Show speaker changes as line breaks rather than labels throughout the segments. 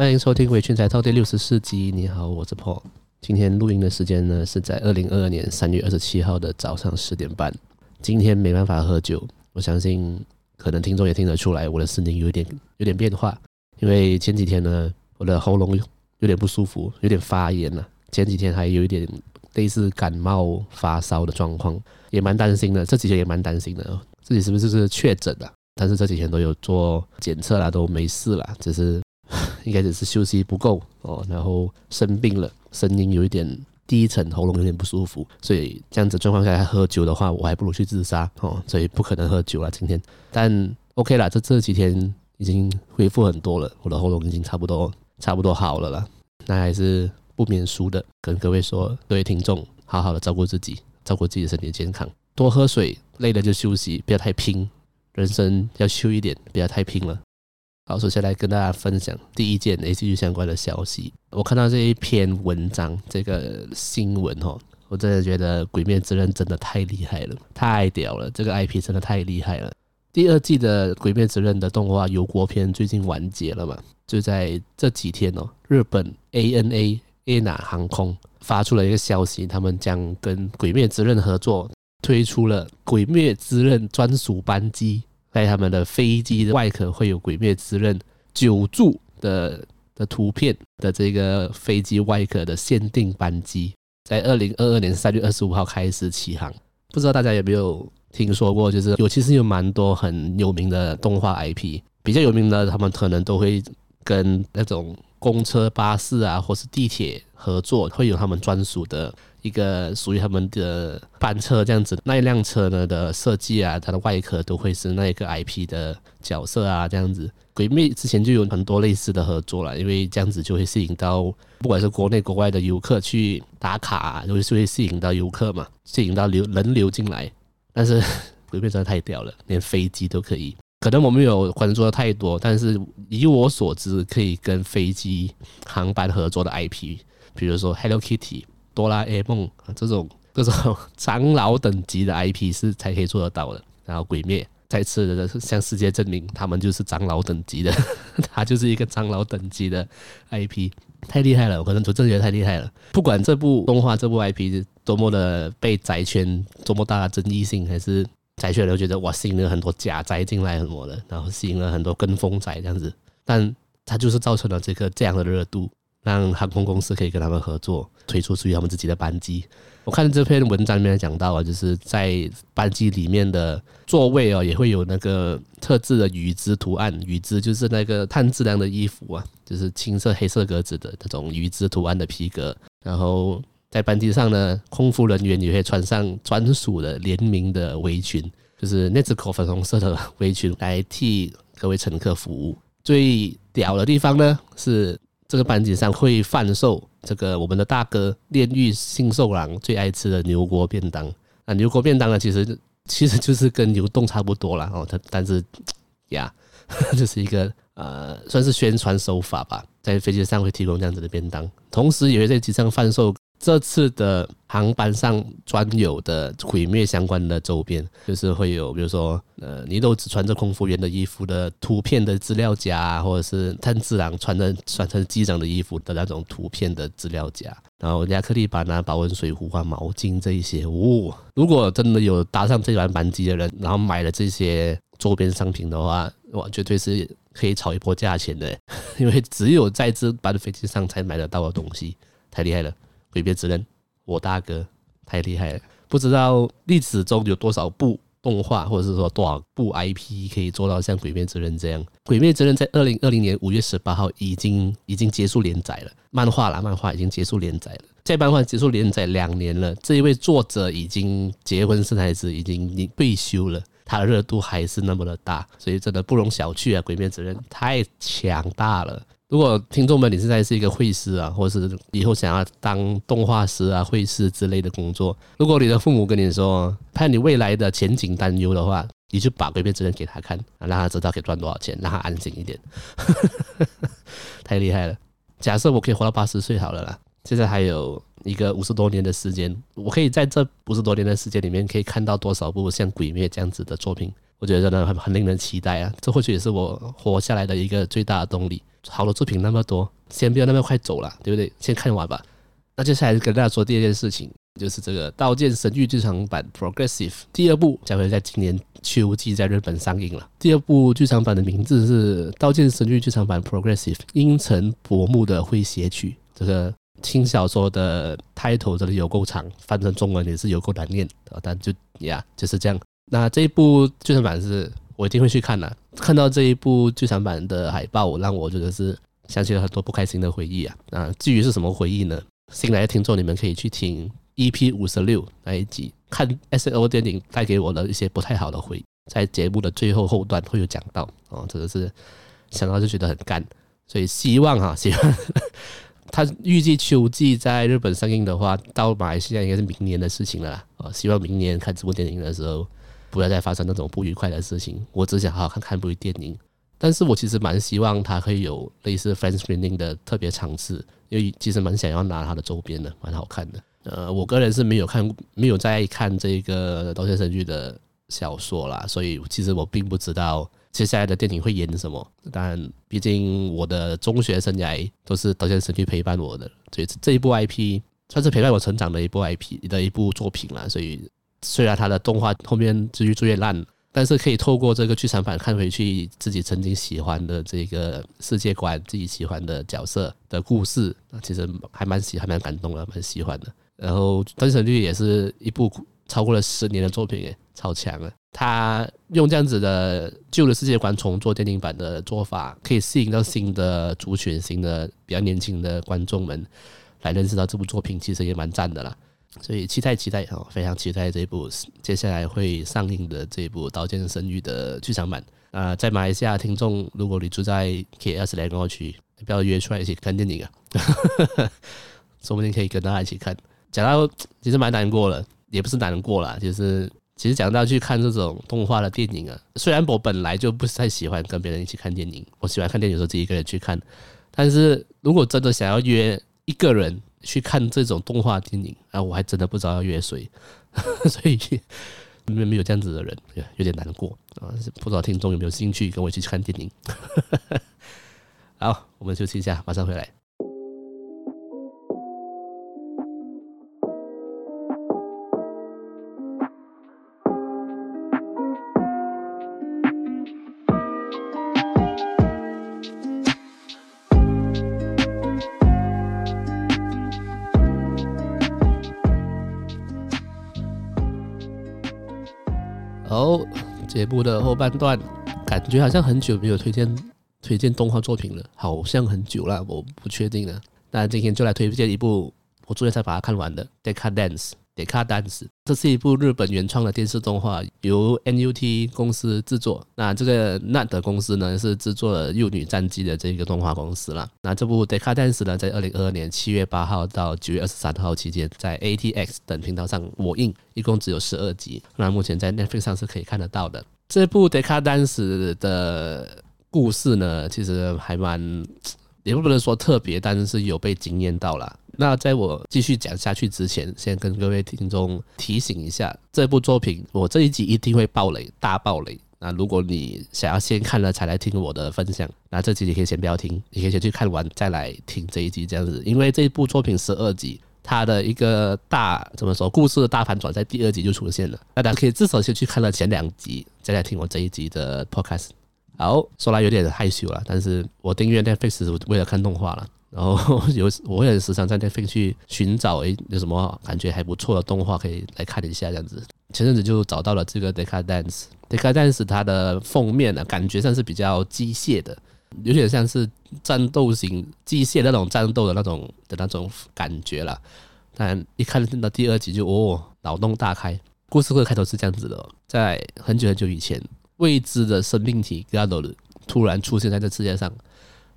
欢迎收听《伪全才套》第六十四集。你好，我是 Paul。今天录音的时间呢是在二零二二年三月二十七号的早上十点半。今天没办法喝酒，我相信可能听众也听得出来，我的声音有点有点变化。因为前几天呢，我的喉咙有点不舒服，有点发炎了。前几天还有一点类似感冒发烧的状况，也蛮担心的。这几天也蛮担心的，自己是不是是确诊了？但是这几天都有做检测啦，都没事啦，只是。应该只是休息不够哦，然后生病了，声音有一点低沉，喉咙有点不舒服，所以这样子状况下喝酒的话，我还不如去自杀哦，所以不可能喝酒了今天。但 OK 啦，这这几天已经恢复很多了，我的喉咙已经差不多差不多好了啦。那还是不免俗的，跟各位说，各位听众，好好的照顾自己，照顾自己的身体健康，多喝水，累了就休息，不要太拼，人生要休一点，不要太拼了。好，首先来跟大家分享第一件 ACG 相关的消息。我看到这一篇文章，这个新闻哦，我真的觉得《鬼灭之刃》真的太厉害了，太屌了！这个 IP 真的太厉害了。第二季的《鬼灭之刃》的动画游郭篇最近完结了嘛？就在这几天哦，日本 ANA ANA 航空发出了一个消息，他们将跟《鬼灭之刃》合作，推出了《鬼灭之刃》专属班机。在他们的飞机的外壳会有《鬼灭之刃》九柱的的图片的这个飞机外壳的限定班机，在二零二二年三月二十五号开始起航。不知道大家有没有听说过？就是有其实有蛮多很有名的动画 IP，比较有名的，他们可能都会跟那种公车、巴士啊，或是地铁合作，会有他们专属的。一个属于他们的班车这样子，那一辆车呢的设计啊，它的外壳都会是那一个 IP 的角色啊，这样子。鬼灭之前就有很多类似的合作了，因为这样子就会吸引到不管是国内国外的游客去打卡啊，就会会吸引到游客嘛，吸引到流人流进来。但是 鬼灭真的太屌了，连飞机都可以。可能我没有关注的太多，但是以我所知，可以跟飞机航班合作的 IP，比如说 Hello Kitty。哆啦 A 梦这种这种 长老等级的 IP 是才可以做得到的。然后鬼灭再次的向世界证明，他们就是长老等级的，他就是一个长老等级的 IP，太厉害了！我可能就真的觉得太厉害了。不管这部动画这部 IP 多么的被宅圈多么大的争议性，还是宅圈都觉得哇吸引了很多假宅进来什么的，然后吸引了很多跟风宅这样子，但它就是造成了这个这样的热度。让航空公司可以跟他们合作，推出属于他们自己的班机。我看这篇文章里面讲到啊，就是在班机里面的座位哦，也会有那个特制的羽织图案。羽织就是那个碳质量的衣服啊，就是青色黑色格子的那种羽织图案的皮革。然后在班机上呢，空服人员也会穿上专属的联名的围裙，就是那只口粉红色的围裙来替各位乘客服务。最屌的地方呢是。这个班级上会贩售这个我们的大哥炼狱杏寿郎最爱吃的牛锅便当啊，牛锅便当呢，其实 其实就是跟牛洞差不多啦。哦，它但是呀，就是一个呃，算是宣传手法吧，在飞机上会提供这样子的便当，同时也会在机上贩售。这次的航班上专有的毁灭相关的周边，就是会有，比如说，呃，你都只穿着空服员的衣服的图片的资料夹，或者是炭治郎穿的穿成机长的衣服的那种图片的资料夹，然后亚克力板啊、保温水壶啊、毛巾这一些。哦，如果真的有搭上这班班机的人，然后买了这些周边商品的话，哇，绝对是可以炒一波价钱的，因为只有在这班飞机上才买得到的东西，太厉害了。鬼灭之刃，我大哥太厉害了！不知道历史中有多少部动画，或者是说多少部 IP 可以做到像鬼灭之刃这样。鬼灭之刃在二零二零年五月十八号已经已经结束连载了，漫画啦，漫画已经结束连载了。在漫画结束连载两年了，这一位作者已经结婚生孩子，已经退休了，他的热度还是那么的大，所以真的不容小觑啊！鬼灭之刃太强大了。如果听众们你现在是一个绘师啊，或者是以后想要当动画师啊、绘师之类的工作，如果你的父母跟你说怕你未来的前景担忧的话，你就把《鬼灭之刃》给他看，让他知道可以赚多少钱，让他安心一点。太厉害了！假设我可以活到八十岁好了啦，现在还有一个五十多年的时间，我可以在这五十多年的时间里面可以看到多少部像《鬼灭》这样子的作品？我觉得真的很很令人期待啊！这或许也是我活下来的一个最大的动力。好的作品那么多，先不要那么快走了，对不对？先看完吧。那接下来跟大家说第二件事情，就是这个《刀剑神域》剧场版 Progressive 第二部将会在今年秋季在日本上映了。第二部剧场版的名字是《刀剑神域》剧场版 Progressive 阴沉薄暮的诙谐曲。这个轻小说的 title 这里有够长，翻成中文也是有够难念，但就呀就是这样。那这一部剧场版是我一定会去看的。看到这一部剧场版的海报，让我觉得是想起了很多不开心的回忆啊。啊至于是什么回忆呢？新来的听众，你们可以去听 EP 五十六那一集，看 S O 电影带给我的一些不太好的回忆，在节目的最后后段会有讲到哦。真的是想到就觉得很干，所以希望哈，希望他预计秋季在日本上映的话，到马来西亚应该是明年的事情了啦。哦，希望明年看这部电影的时候，不要再发生那种不愉快的事情。我只想好好看看部电影。但是我其实蛮希望它可以有类似 fan screening 的特别场次，因为其实蛮想要拿它的周边的，蛮好看的。呃，我个人是没有看，没有在看这个《刀剑神域》的小说啦，所以其实我并不知道接下来的电影会演什么。但毕竟我的中学生涯都是《刀剑神域》陪伴我的，所以这一部 IP 算是陪伴我成长的一部 IP 的一部作品啦。所以虽然它的动画后面就越做越烂。但是可以透过这个剧场版看回去自己曾经喜欢的这个世界观，自己喜欢的角色的故事，那其实还蛮喜，还蛮感动的，蛮喜欢的。然后《刀剑神域》也是一部超过了十年的作品，诶，超强了。他用这样子的旧的世界观重做电影版的做法，可以吸引到新的族群、新的比较年轻的观众们来认识到这部作品，其实也蛮赞的啦。所以期待期待哦，非常期待这一部接下来会上映的这一部《刀剑神域》的剧场版。啊，在马来西亚听众，如果你住在 KL 斯兰光区，不要约出来一起看电影啊，说不定可以跟大家一起看。讲到其实蛮难过了，也不是难过啦，就是其实讲到去看这种动画的电影啊，虽然我本来就不太喜欢跟别人一起看电影，我喜欢看电影的时候自己一个人去看，但是如果真的想要约一个人。去看这种动画电影啊，我还真的不知道要约谁，所以没没有这样子的人，有点难过啊。不知道听众有没有兴趣跟我一起去看电影？好，我们休息一下，马上回来。好，节目的后半段，感觉好像很久没有推荐推荐动画作品了，好像很久了，我不确定了。那今天就来推荐一部我昨天才把它看完的《Deca Dance》。《Deca Dance 这是一部日本原创的电视动画，由 NUT 公司制作。那这个 NUT 公司呢，是制作了《幼女战记》的这个动画公司了。那这部 Deca Dance 呢，在二零二二年七月八号到九月二十三号期间，在 ATX 等频道上播映，一共只有十二集。那目前在 Netflix 上是可以看得到的。这部 Deca Dance 的故事呢，其实还蛮，也不能说特别，但是有被惊艳到了。那在我继续讲下去之前，先跟各位听众提醒一下，这部作品我这一集一定会爆雷，大爆雷。那如果你想要先看了才来听我的分享，那这集你可以先不要听，你可以先去看完再来听这一集这样子。因为这一部作品十二集，它的一个大怎么说，故事的大反转在第二集就出现了。大家可以至少先去看了前两集，再来听我这一集的 podcast。好，说来有点害羞了，但是我订阅 Netflix 为了看动画了。然后 有我也时常在那边去寻找，诶，有什么感觉还不错的动画可以来看一下这样子。前阵子就找到了这个 Decadence。Decadence 它的封面呢，感觉上是比较机械的，有点像是战斗型机械那种战斗的那种的那种感觉了。但一看到第二集就哦，脑洞大开。故事会开头是这样子的，在很久很久以前，未知的生命体 Garou 突然出现在这世界上。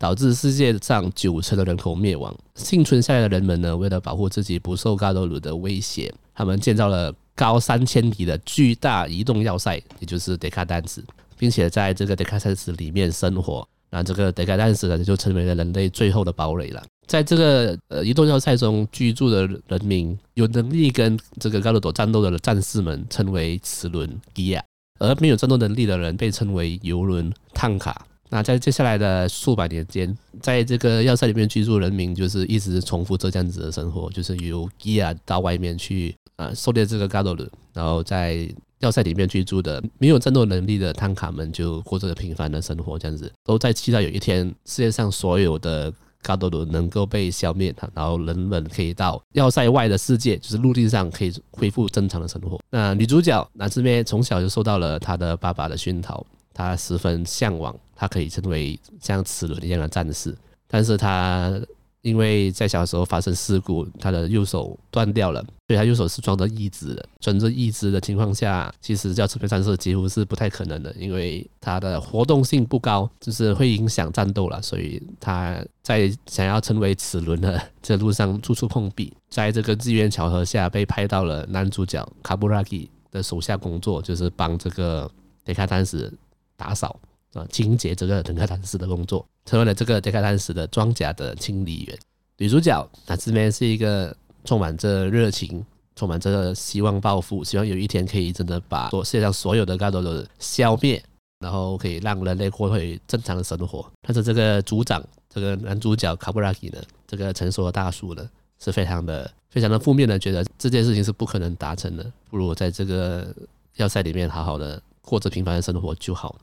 导致世界上九成的人口灭亡。幸存下来的人们呢，为了保护自己不受加多鲁的威胁，他们建造了高三千米的巨大移动要塞，也就是 Decadence，并且在这个 Decadence 里面生活。那这个 Decadence 呢，就成为了人类最后的堡垒了。在这个呃移动要塞中居住的人民，有能力跟这个加鲁朵战斗的战士们称为齿轮 g e 而没有战斗能力的人被称为游轮 Tanka。那在接下来的数百年间，在这个要塞里面居住人民就是一直重复这样子的生活，就是由基亚到外面去啊狩猎这个嘎多鲁，然后在要塞里面居住的没有战斗能力的汤卡们就过着平凡的生活，这样子都在期待有一天世界上所有的嘎多鲁能够被消灭，然后人们可以到要塞外的世界，就是陆地上可以恢复正常的生活。那女主角娜兹咩从小就受到了她的爸爸的熏陶。他十分向往，他可以成为像齿轮一样的战士，但是他因为在小时候发生事故，他的右手断掉了，所以他右手是装着义肢的。装着义肢的情况下，其实叫成为战士几乎是不太可能的，因为他的活动性不高，就是会影响战斗了。所以他在想要成为齿轮的这路上处处碰壁，在这个机缘巧合下被派到了男主角卡布拉基的手下工作，就是帮这个德卡丹斯。打扫啊，清洁这个德卡丹斯的工作，成为了这个德卡丹斯的装甲的清理员。女主角她这边是一个充满着热情、充满着希望抱负，希望有一天可以真的把世界上所有的嘎多鲁消灭，然后可以让人类过回正常的生活。但是这个组长，这个男主角卡布拉基呢，这个成熟的大叔呢，是非常的、非常的负面的，觉得这件事情是不可能达成的，不如在这个要塞里面好好的过着平凡的生活就好。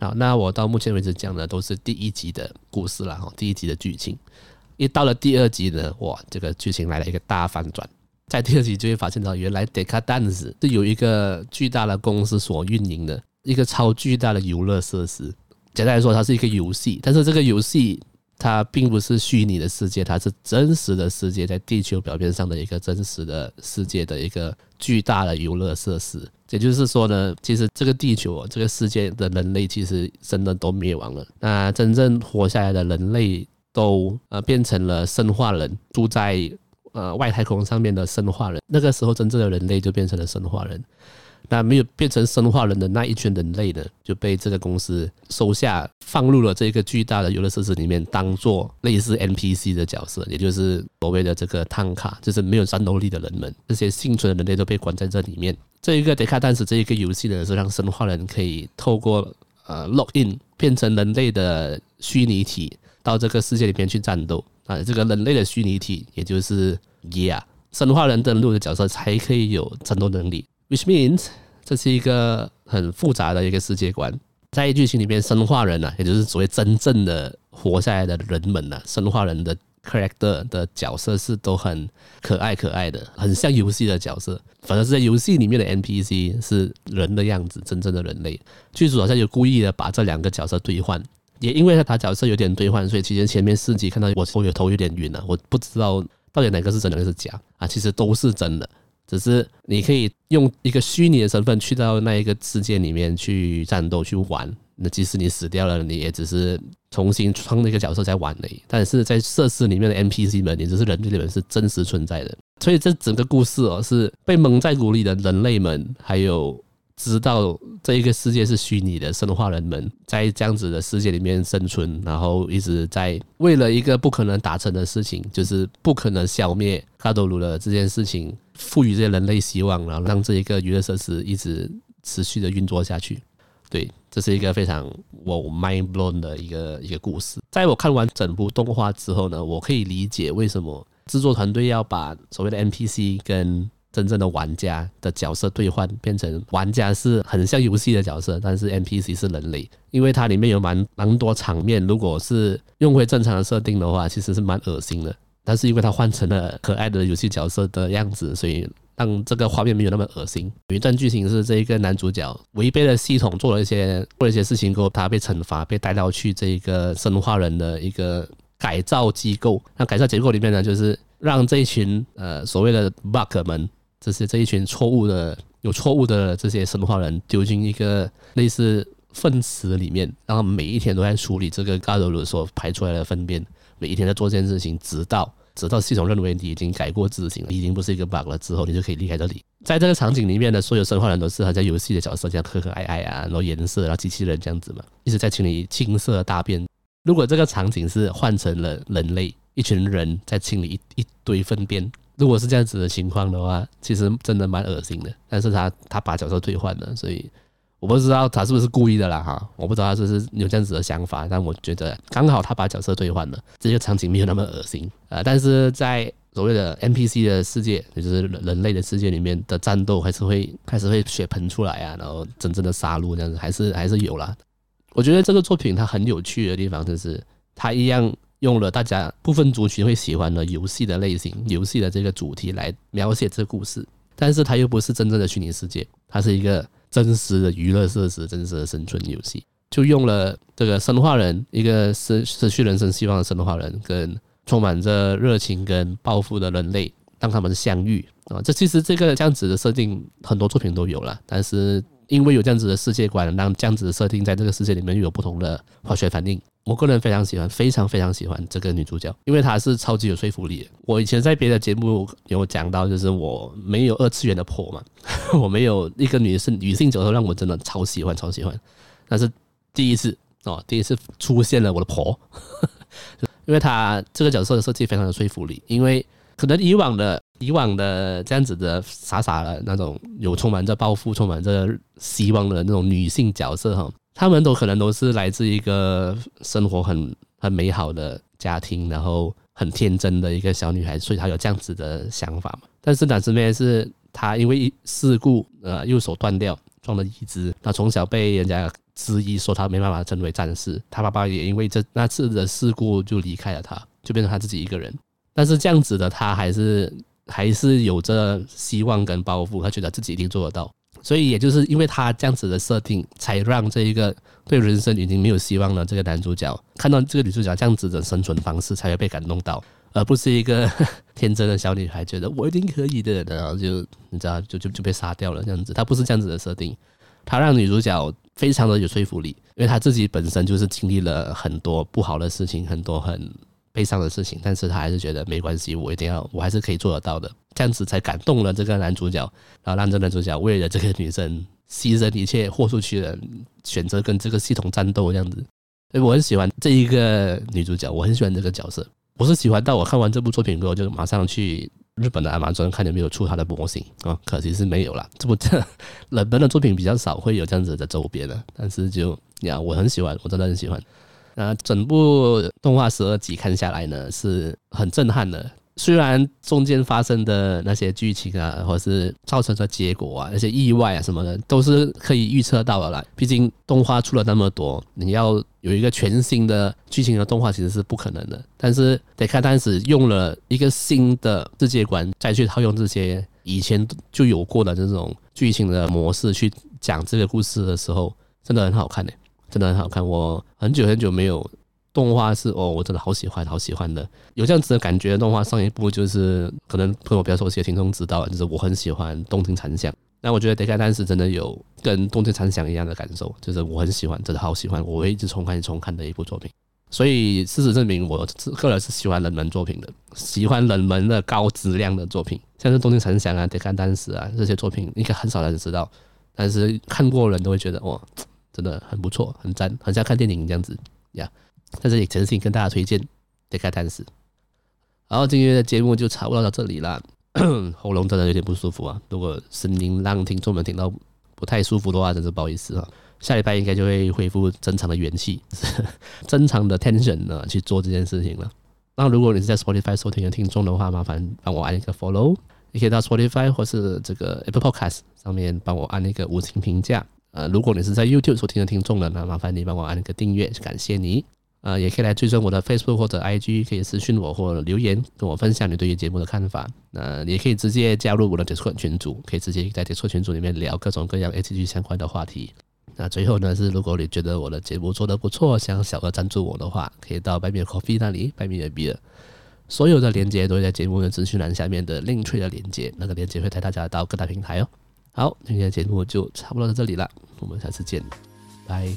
好，那我到目前为止讲的都是第一集的故事了哈，第一集的剧情。一到了第二集呢，哇，这个剧情来了一个大反转。在第二集就会发现到，原来 Decadence 是有一个巨大的公司所运营的一个超巨大的游乐设施。简单来说，它是一个游戏，但是这个游戏它并不是虚拟的世界，它是真实的世界，在地球表面上的一个真实的世界的一个巨大的游乐设施。也就是说呢，其实这个地球，这个世界的人类其实真的都灭亡了。那真正活下来的人类都呃变成了生化人，住在呃外太空上面的生化人。那个时候，真正的人类就变成了生化人。那没有变成生化人的那一群人类呢，就被这个公司收下，放入了这个巨大的游乐设施里面，当做类似 NPC 的角色，也就是所谓的这个汤卡，就是没有战斗力的人们。这些幸存的人类都被关在这里面。这一个德卡丹斯这一个游戏呢，是让生化人可以透过呃 log in 变成人类的虚拟体，到这个世界里面去战斗啊。这个人类的虚拟体，也就是 Yeah，生化人登录的角色才可以有战斗能力。Which means，这是一个很复杂的一个世界观。在剧情里面，生化人呢、啊，也就是所谓真正的活下来的人们呢、啊，生化人的 character 的角色是都很可爱可爱的，很像游戏的角色。反正是在游戏里面的 NPC 是人的样子，真正的人类。剧组好像有故意的把这两个角色兑换，也因为他角色有点兑换，所以其实前面四集看到我头有头有点晕了，我不知道到底哪个是真的，哪个是假啊？其实都是真的。只是你可以用一个虚拟的身份去到那一个世界里面去战斗去玩，那即使你死掉了，你也只是重新创那个角色在玩而已。但是在设施里面的 NPC 们，也就是人类们是真实存在的。所以这整个故事哦，是被蒙在鼓里的人类们，还有。知道这一个世界是虚拟的，生化人们在这样子的世界里面生存，然后一直在为了一个不可能达成的事情，就是不可能消灭卡多鲁的这件事情，赋予这些人类希望，然后让这一个娱乐设施一直持续的运作下去。对，这是一个非常我 mind blown 的一个一个故事。在我看完整部动画之后呢，我可以理解为什么制作团队要把所谓的 NPC 跟真正的玩家的角色兑换，变成玩家是很像游戏的角色，但是 NPC 是人类，因为它里面有蛮蛮多场面，如果是用回正常的设定的话，其实是蛮恶心的。但是因为它换成了可爱的游戏角色的样子，所以让这个画面没有那么恶心。有一段剧情是这一个男主角违背了系统，做了一些做了一些事情过后，他被惩罚，被带到去这一个生化人的一个改造机构。那改造机构里面呢，就是让这一群呃所谓的 bug 们。这些这一群错误的、有错误的这些生化人丢进一个类似粪池里面，然后每一天都在处理这个嘎多鲁所排出来的粪便，每一天在做这件事情，直到直到系统认为你已经改过自新，已经不是一个 bug 了之后，你就可以离开这里。在这个场景里面的所有生化人都是好像游戏的角色，这样可可爱爱啊，然后颜色，然后机器人这样子嘛，一直在清理青色大便。如果这个场景是换成了人类，一群人在清理一一堆粪便。如果是这样子的情况的话，其实真的蛮恶心的。但是他他把角色退换了，所以我不知道他是不是故意的啦哈，我不知道他是不是有这样子的想法，但我觉得刚好他把角色退换了，这个场景没有那么恶心啊、呃。但是在所谓的 NPC 的世界，也就是人类的世界里面的战斗，还是会开始会血喷出来啊，然后真正的杀戮这样子，还是还是有啦。我觉得这个作品它很有趣的地方，就是它一样用了大家部分族群会喜欢的游戏的类型、游戏的这个主题来描写这个故事，但是它又不是真正的虚拟世界，它是一个真实的娱乐设施、真实的生存游戏，就用了这个生化人，一个失失去人生希望的生化人跟。充满着热情跟抱负的人类，当他们相遇啊，这其实这个这样子的设定很多作品都有了，但是因为有这样子的世界观，让这样子的设定在这个世界里面又有不同的化学反应。我个人非常喜欢，非常非常喜欢这个女主角，因为她是超级有说服力的。我以前在别的节目有讲到，就是我没有二次元的婆嘛，我没有一个女性女性角色让我真的超喜欢超喜欢，但是第一次哦，第一次出现了我的婆。因为她这个角色的设计非常有说服力，因为可能以往的以往的这样子的傻傻的那种有充满着抱负、充满着希望的那种女性角色哈，他们都可能都是来自一个生活很很美好的家庭，然后很天真的一个小女孩，所以她有这样子的想法嘛。但是胆汁妹是她因为事故呃右手断掉，撞了椅子，她从小被人家。质疑说他没办法成为战士，他爸爸也因为这那次的事故就离开了他，就变成他自己一个人。但是这样子的他还是还是有着希望跟抱负，他觉得自己一定做得到。所以也就是因为他这样子的设定，才让这一个对人生已经没有希望了这个男主角看到这个女主角这样子的生存方式，才会被感动到，而不是一个天真的小女孩觉得我一定可以的，然后就你知道就就就被杀掉了这样子。他不是这样子的设定，他让女主角。非常的有说服力，因为他自己本身就是经历了很多不好的事情，很多很悲伤的事情，但是他还是觉得没关系，我一定要，我还是可以做得到的，这样子才感动了这个男主角，然后让这个男主角为了这个女生牺牲一切，豁出去了，选择跟这个系统战斗这样子。所以我很喜欢这一个女主角，我很喜欢这个角色，我是喜欢到我看完这部作品之后就马上去。日本的亚马专看有没有出它的模型啊？可惜是没有了。这部这冷门的作品比较少会有这样子的周边的，但是就呀，我很喜欢，我真的很喜欢。那整部动画十二集看下来呢，是很震撼的。虽然中间发生的那些剧情啊，或是造成的结果啊，那些意外啊什么的，都是可以预测到的啦。毕竟动画出了那么多，你要有一个全新的剧情的动画，其实是不可能的。但是得看当时用了一个新的世界观，再去套用这些以前就有过的这种剧情的模式去讲这个故事的时候，真的很好看呢，真的很好看。我很久很久没有。动画是哦，我真的好喜欢，好喜欢的。有这样子的感觉的动画，上一部就是可能朋友比较熟悉的听众知道，就是我很喜欢《东京残响》。那我觉得《Deca Dance》真的有跟《东京残响》一样的感受，就是我很喜欢，真的好喜欢，我会一直重看、重看的一部作品。所以事实证明，我个人是喜欢冷门作品的，喜欢冷门的高质量的作品，像是《东京残响》啊，《Deca Dance》啊这些作品，应该很少人知道，但是看过的人都会觉得哇，真的很不错，很赞，很像看电影这样子呀。在这里诚心跟大家推荐《Deca Dance》，然后今天的节目就差不多到这里了。喉咙真的有点不舒服啊，如果声音让听众们听到不太舒服的话，真是不好意思啊。下礼拜应该就会恢复正常的元气，正常的 tension 呢去做这件事情了。那如果你是在 Spotify 收听的听众的话，麻烦帮我按一个 Follow，你可以到 Spotify 或是这个 Apple Podcast 上面帮我按一个五星评价。呃，如果你是在 YouTube 收听的听众呢，那麻烦你帮我按个订阅，感谢你。呃，也可以来追踪我的 Facebook 或者 IG，可以私讯我或者留言跟我分享你对于节目的看法。那也可以直接加入我的 Discord 群组，可以直接在 Discord 群组里面聊各种各样 ACG 相关的话题。那最后呢，是如果你觉得我的节目做得不错，想小额赞助我的话，可以到 Buy Coffee 那里，Buy Me a Beer。所有的链接都会在节目的资讯栏下面的 Link 的链接，那个链接会带大家到各大平台哦。好，今天的节目就差不多到这里了，我们下次见，拜。